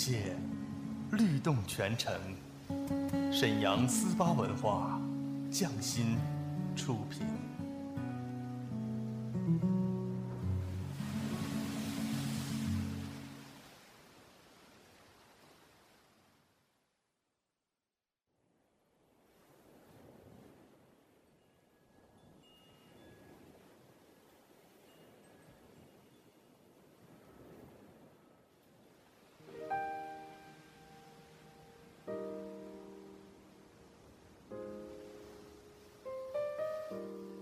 界，律动全城。沈阳思巴文化，匠心出品。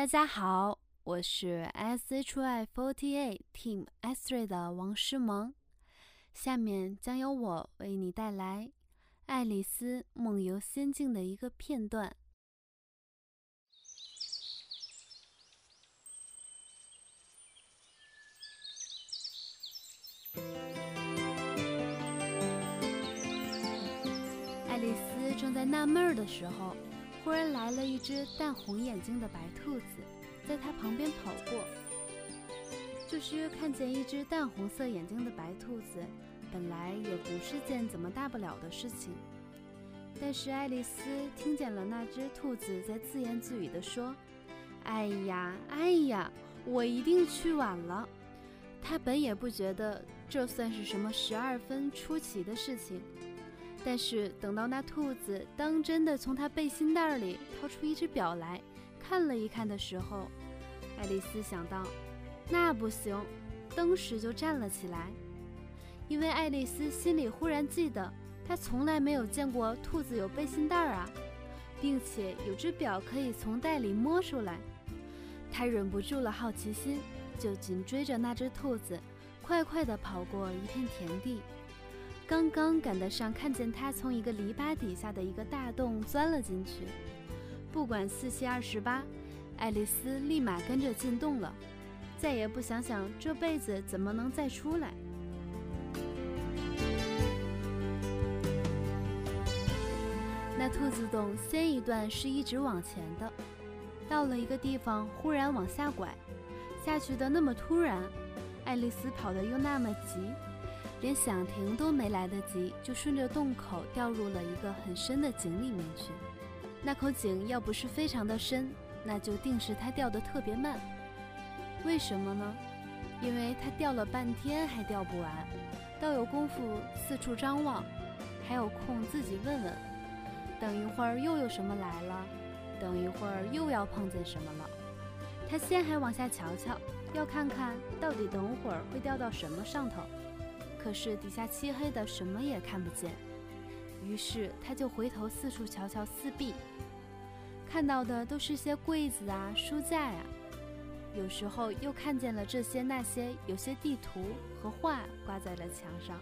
大家好，我是 S H Y Forty Eight Team S Three 的王诗萌，下面将由我为你带来《爱丽丝梦游仙境》的一个片段。爱丽丝正在纳闷儿的时候。忽然来了一只淡红眼睛的白兔子，在它旁边跑过。就是看见一只淡红色眼睛的白兔子，本来也不是件怎么大不了的事情。但是爱丽丝听见了那只兔子在自言自语地说：“哎呀，哎呀，我一定去晚了。”她本也不觉得这算是什么十二分出奇的事情。但是等到那兔子当真的从它背心袋里掏出一只表来看了一看的时候，爱丽丝想到，那不行，当时就站了起来，因为爱丽丝心里忽然记得，她从来没有见过兔子有背心袋啊，并且有只表可以从袋里摸出来，她忍不住了好奇心，就紧追着那只兔子，快快地跑过一片田地。刚刚赶得上，看见他从一个篱笆底下的一个大洞钻了进去。不管四七二十八，爱丽丝立马跟着进洞了，再也不想想这辈子怎么能再出来。那兔子洞先一段是一直往前的，到了一个地方忽然往下拐，下去的那么突然，爱丽丝跑得又那么急。连想停都没来得及，就顺着洞口掉入了一个很深的井里面去。那口井要不是非常的深，那就定是它掉的特别慢。为什么呢？因为它掉了半天还掉不完，倒有功夫四处张望，还有空自己问问。等一会儿又有什么来了？等一会儿又要碰见什么了？他先还往下瞧瞧，要看看到底等会儿会掉到什么上头。可是底下漆黑的，什么也看不见。于是他就回头四处瞧瞧四壁，看到的都是些柜子啊、书架呀。有时候又看见了这些那些，有些地图和画挂在了墙上。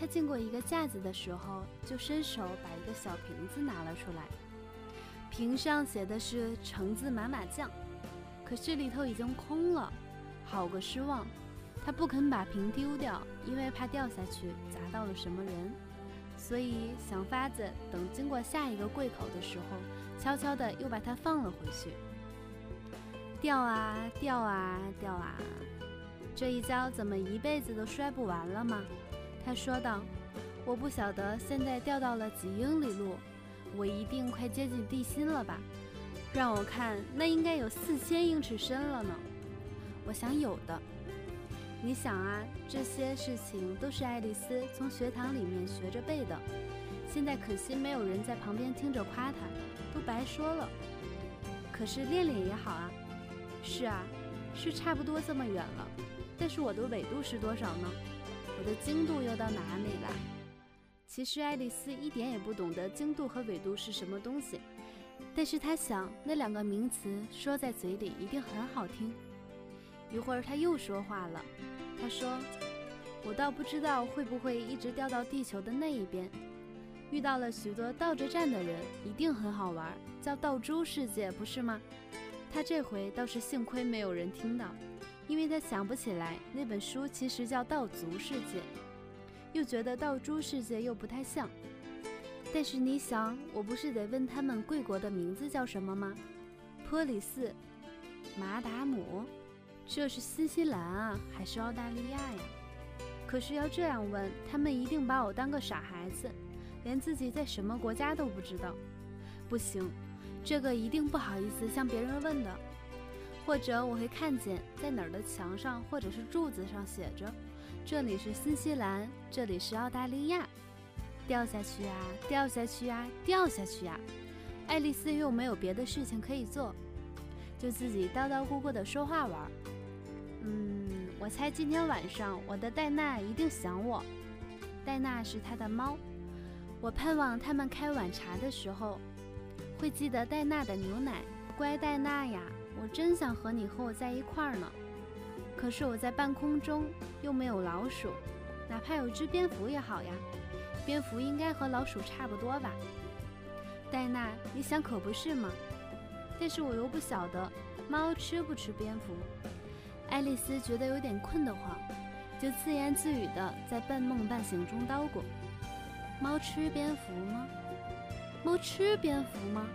他经过一个架子的时候，就伸手把一个小瓶子拿了出来，瓶上写的是“橙子麻麻酱”，可是里头已经空了，好个失望。他不肯把瓶丢掉，因为怕掉下去砸到了什么人，所以想法子等经过下一个柜口的时候，悄悄地又把它放了回去。掉啊掉啊掉啊，这一跤怎么一辈子都摔不完了吗？他说道：“我不晓得现在掉到了几英里路，我一定快接近地心了吧？让我看，那应该有四千英尺深了呢。我想有的。你想啊，这些事情都是爱丽丝从学堂里面学着背的。现在可惜没有人在旁边听着夸她，都白说了。可是练练也好啊。是啊，是差不多这么远了。但是我的纬度是多少呢？”我的经度又到哪里了？其实爱丽丝一点也不懂得经度和纬度是什么东西，但是她想那两个名词说在嘴里一定很好听。一会儿她又说话了，他说：“我倒不知道会不会一直掉到地球的那一边，遇到了许多倒着站的人，一定很好玩，叫倒珠世界，不是吗？”他这回倒是幸亏没有人听到。因为他想不起来那本书其实叫《道族世界》，又觉得《道珠世界》又不太像。但是你想，我不是得问他们贵国的名字叫什么吗？波里斯、马达姆，这是新西兰啊，还是澳大利亚呀？可是要这样问，他们一定把我当个傻孩子，连自己在什么国家都不知道。不行，这个一定不好意思向别人问的。或者我会看见在哪儿的墙上或者是柱子上写着：“这里是新西兰，这里是澳大利亚。”掉下去啊，掉下去啊，掉下去啊！爱丽丝又没有别的事情可以做，就自己叨叨咕咕的说话玩。嗯，我猜今天晚上我的戴娜一定想我。戴娜是她的猫，我盼望他们开晚茶的时候会记得戴娜的牛奶。乖戴娜呀！我真想和你和我在一块儿呢，可是我在半空中又没有老鼠，哪怕有只蝙蝠也好呀。蝙蝠应该和老鼠差不多吧？戴娜，你想可不是吗？但是我又不晓得猫吃不吃蝙蝠。爱丽丝觉得有点困得慌，就自言自语的在半梦半醒中叨咕：“猫吃蝙蝠吗？猫吃蝙蝠吗？”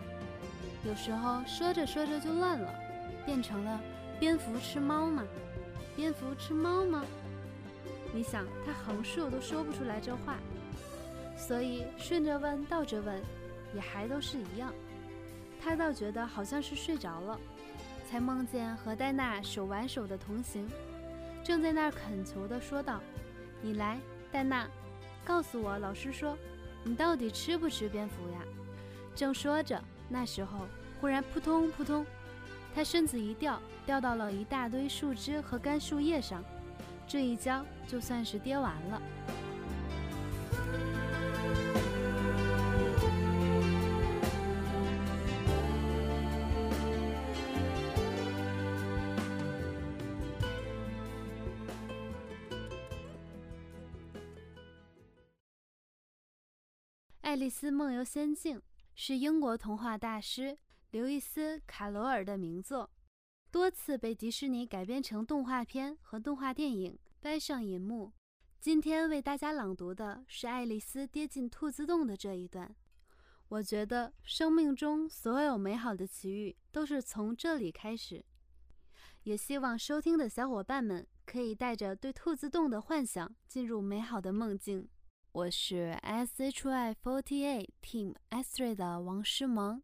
有时候说着说着就乱了。变成了蝙蝠吃猫吗？蝙蝠吃猫吗？你想，他横竖都说不出来这话，所以顺着问，倒着问，也还都是一样。他倒觉得好像是睡着了，才梦见和戴娜手挽手的同行，正在那儿恳求的说道：“你来，戴娜，告诉我，老师说你到底吃不吃蝙蝠呀？”正说着，那时候忽然扑通扑通。他身子一掉，掉到了一大堆树枝和干树叶上，这一跤就算是跌完了。《爱丽丝梦游仙境》是英国童话大师。刘易斯·卡罗尔的名作，多次被迪士尼改编成动画片和动画电影搬上银幕。今天为大家朗读的是爱丽丝跌进兔子洞的这一段。我觉得生命中所有美好的奇遇都是从这里开始。也希望收听的小伙伴们可以带着对兔子洞的幻想进入美好的梦境。我是 S H Y Forty Eight Team S Three 的王诗萌。